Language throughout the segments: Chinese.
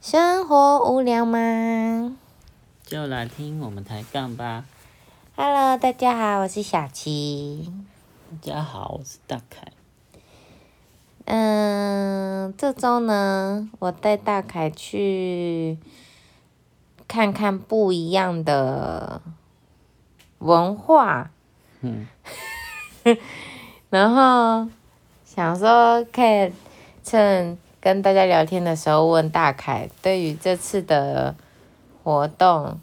生活无聊吗就来听我们抬杠吧。？Hello，大家好，我是小琪。大家好，我是大凯。嗯，这周呢，我带大凯去看看不一样的文化，嗯，然后想说可以趁跟大家聊天的时候问大凯，对于这次的活动，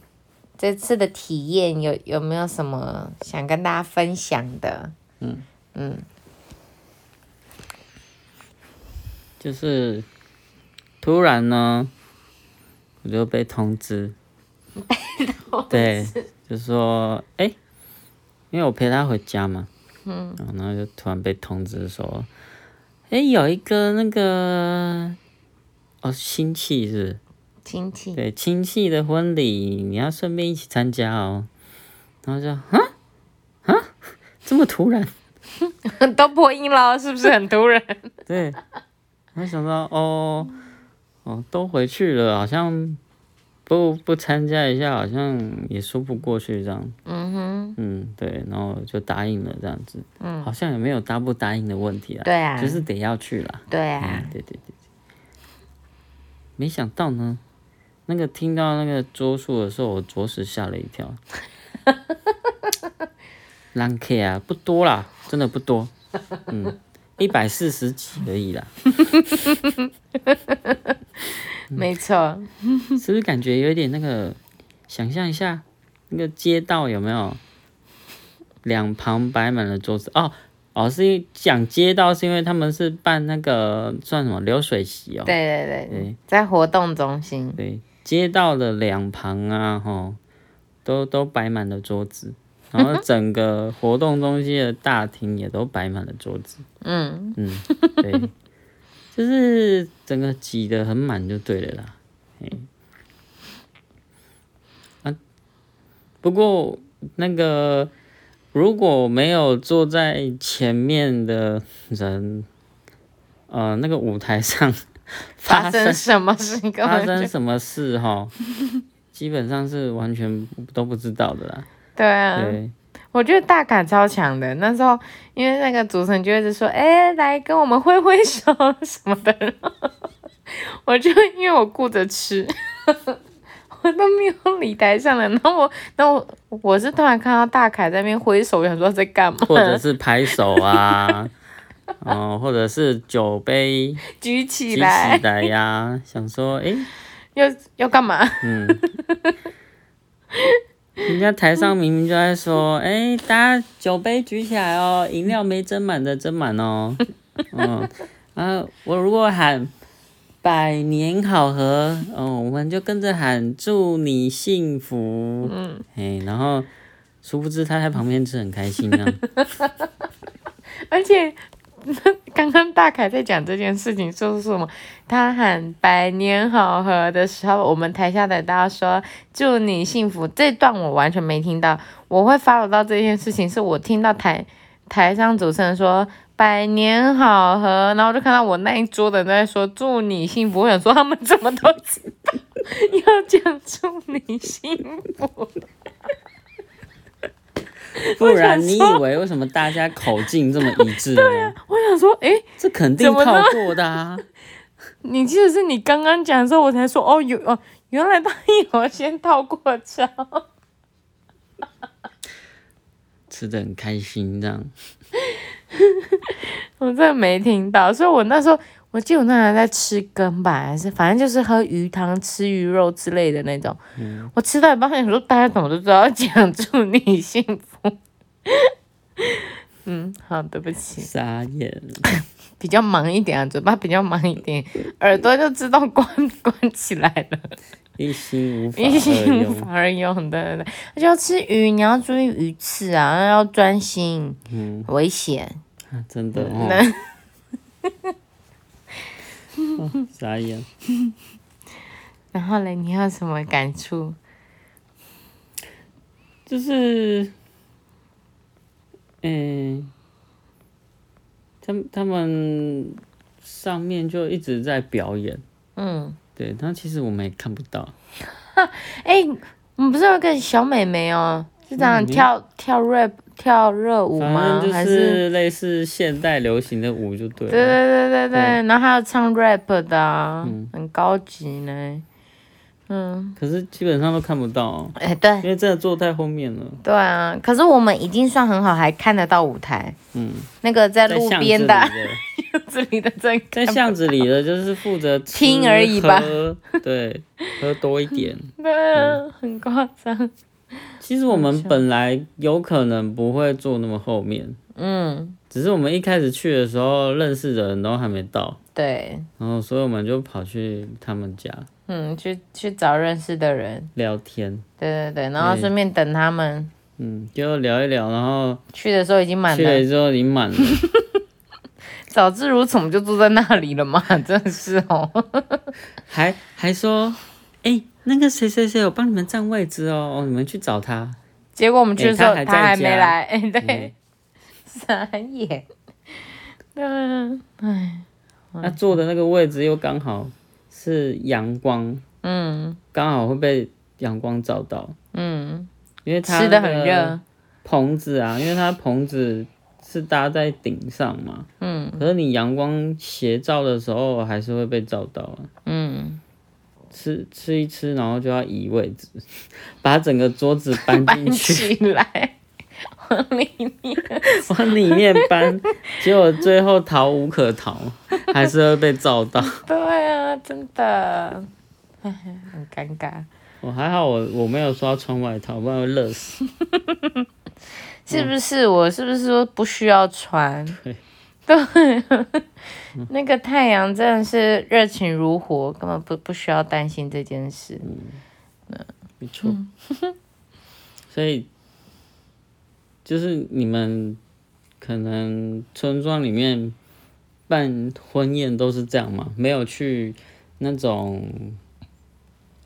这次的体验有有没有什么想跟大家分享的？嗯。嗯。就是突然呢，我就被通知，对，就说哎、因为我陪他回家嘛，嗯。然后就突然被通知说，哎、有一个那个哦亲戚是亲戚，对亲戚的婚礼，你要顺便一起参加哦。然后就啊啊，这么突然？都破音了，是不是很突然？对，我想到哦哦，都回去了，好像不不参加一下，好像也说不过去这样。嗯哼，嗯，对，然后就答应了这样子，嗯，好像也没有答不答应的问题啦，对啊，就是得要去啦。对啊嗯，，对对对对。没想到呢，那个听到那个桌数的时候，我着实吓了一跳。狼 K 啊，不多啦，真的不多，嗯，一百四十几而已啦，没错，是不是感觉有点那个？想象一下，那个街道有没有两旁摆满了桌子？哦哦，是因为讲街道，是因为他们是办那个算什么流水席哦？对对对，对在活动中心，对，街道的两旁啊，吼，都都摆满了桌子，然后 整个活动中心的大厅也都摆满了桌子。嗯，嗯，对，就是整个挤得很满就对了啦。嘿，啊，不过那个如果没有坐在前面的人，呃，那个舞台上发生什么事 发生什么事哈，基本上是完全都不知道的啦。对啊，对，我觉得大感超强的。那时候因为那个主持人就一直说，哎、来跟我们挥挥手什么的，我就因为我顾着吃。我 都没有理台上的，然后我，然后我我是突然看到大凯在那边挥手，想说在干嘛？或者是拍手啊，哦，或者是酒杯 举起举起来，来呀，想说，诶，要要干嘛？嗯，人家台上明明就在说，诶，大家酒杯举起来哦，饮料没斟满的斟满哦，嗯，啊，我如果喊百年好合，哦，我们就跟着喊祝你幸福，嗯，哎，然后殊不知他在旁边吃很开心啊，而且刚刚大凯在讲这件事情，说是什么？他喊“百年好合”的时候，我们台下的大家说“祝你幸福”，这段我完全没听到。我会 follow 到这件事情，是我听到台台上主持人说“百年好合”，然后就看到我那一桌的人在说“祝你幸福”，我想说他们怎么都知道要讲“祝你幸福不然你以为为什么大家口径这么一致呢？”，我想说，诶，这肯定套过的啊。你记得是你刚刚讲的时候，我才说哦，有哦，原来他有先套过招。吃的很开心，这样。我真的没听到，所以我那时候我记得我那时候还在吃羹吧，还是反正就是喝鱼汤、吃鱼肉之类的那种。我吃到一半，想说大家怎么都知道讲祝你幸福。嗯，好，对不起，傻眼，比较忙一点啊，嘴巴比较忙一点，耳朵就自动关关起来了，一心无法一心。无法而用的。对对对而且要吃鱼，你要注意鱼刺啊，要专心，嗯，危险。啊真的哦，那 哦傻眼。然后嘞，你有什么感触？就是，嗯、他们他们上面就一直在表演，嗯对，但其实我们也看不到。哎、我们不是有个小美眉哦，是这样嗯跳、跳 rap 跳热舞吗？还是类似现代流行的舞就对了。对对对对对，然后还有唱 rap 的、啊，嗯很高级呢。嗯，可是基本上都看不到、哦，哎、对。因为真的坐太后面了。对啊，可是我们已经算很好，还看得到舞台。嗯，那个在路边的的，巷子里的真在巷子里的 就是负责 听而已吧。对，喝多一点。对啊，很夸张。其实我们本来有可能不会坐那么后面，嗯，只是我们一开始去的时候认识的人都还没到，对，然后所以我们就跑去他们家嗯，去去找认识的人，聊天，对对对，然后顺便等他们。嗯，就聊一聊，然后去的时候已经满了，去了之后已经满了，早知如此我们就住在那里了嘛，真的是哦。还还说，哎、那个谁谁谁，我帮你们占位置哦，哦，你们去找他。结果我们去的时候、哎他还在他还没来，哎、对嗯，傻眼。对啊，唉，那坐的那个位置又刚好是阳光，嗯。刚好会被阳光照到，嗯，因为它吃的很热，棚子啊，因为它棚子是搭在顶上嘛，嗯。可是你阳光斜照的时候还是会被照到啊。嗯，吃吃一吃，然后就要移位置，把整个桌子搬搬进去，起来，往里面。往里面搬，结果最后逃无可逃，还是会被照到。对啊，真的，唉 很尴尬。我还好我，我没有说要穿外套，不然会热死。是不是？我是不是说不需要穿？对对，那个太阳真的是热情如火，根本不不需要担心这件事。嗯没错。所以就是你们可能村庄里面办婚宴都是这样嘛？没有去那种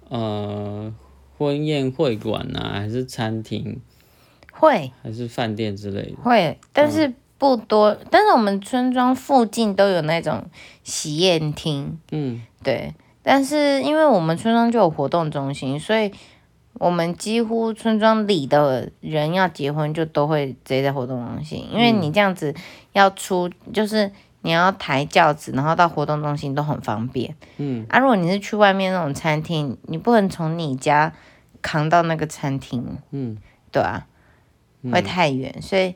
呃婚宴会馆啊，还是餐厅，会还是饭店之类的？会，但是不多。但是我们村庄附近都有那种喜宴厅，嗯对。但是因为我们村庄就有活动中心，所以我们几乎村庄里的人要结婚就都会直接在活动中心，因为你这样子要出，就是你要抬轿子，然后到活动中心都很方便。嗯啊，如果你是去外面那种餐厅，你不能从你家扛到那个餐厅，嗯对啊，会太远，所以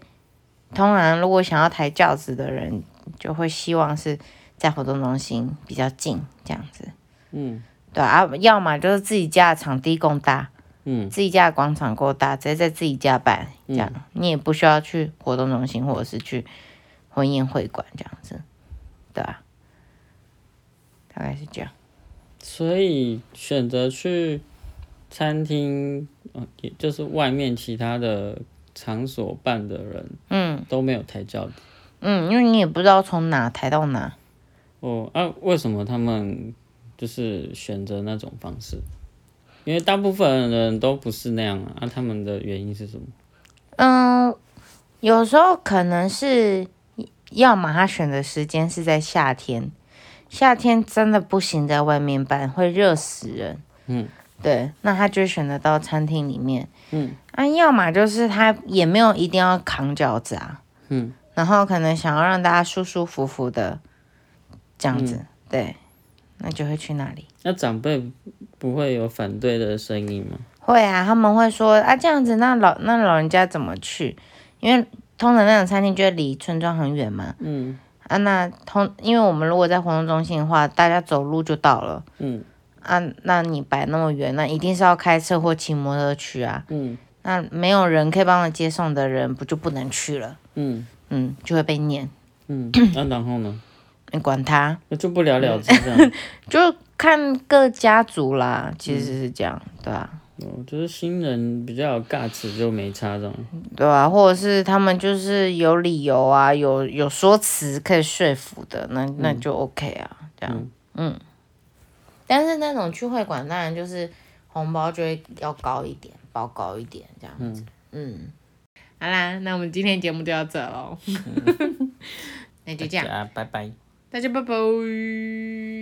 通常如果想要抬轿子的人，就会希望是在活动中心比较近这样子。嗯对啊，要么就是自己家的场地够大，嗯自己家的广场够大，直接在自己家办，这样、你也不需要去活动中心或者是去婚宴会馆这样子，对啊，大概是这样。所以选择去餐厅，嗯，也就是外面其他的场所办的人嗯都没有抬轿子。嗯，因为你也不知道从哪抬到哪。哦，啊，为什么他们就是选择那种方式？因为大部分人都不是那样啊，啊他们的原因是什么？嗯，有时候可能是，要么他选的时间是在夏天，夏天真的不行，在外面办会热死人。嗯，对，那他就选择到餐厅里面。嗯，啊，要么就是他也没有一定要扛饺子啊。嗯，然后可能想要让大家舒舒服服的这样子，对，那就会去那里。那长辈不会有反对的声音吗？会啊，他们会说啊，这样子那老那老人家怎么去？因为通常那种餐厅就会离村庄很远嘛。嗯啊，那通因为我们如果在活动中心的话，大家走路就到了。嗯啊，那你摆那么远，那一定是要开车或骑摩托去啊。嗯那没有人可以帮我接送的人，不就不能去了？嗯嗯，就会被念。嗯，那、然后呢？你管他，那就不了了之 这样。就看各家族啦。其实是这样，对啊，哦，就是新人比较有尬词就没差这种。对啊，或者是他们就是有理由啊，有有说辞可以说服的，那那就 OK 啊，这样，嗯。但是那种去会馆，当然就是红包就会要高一点，包高一点这样子，嗯。好啦，那我们今天节目就到这喽，那就这样，啊，拜拜。大家拜拜。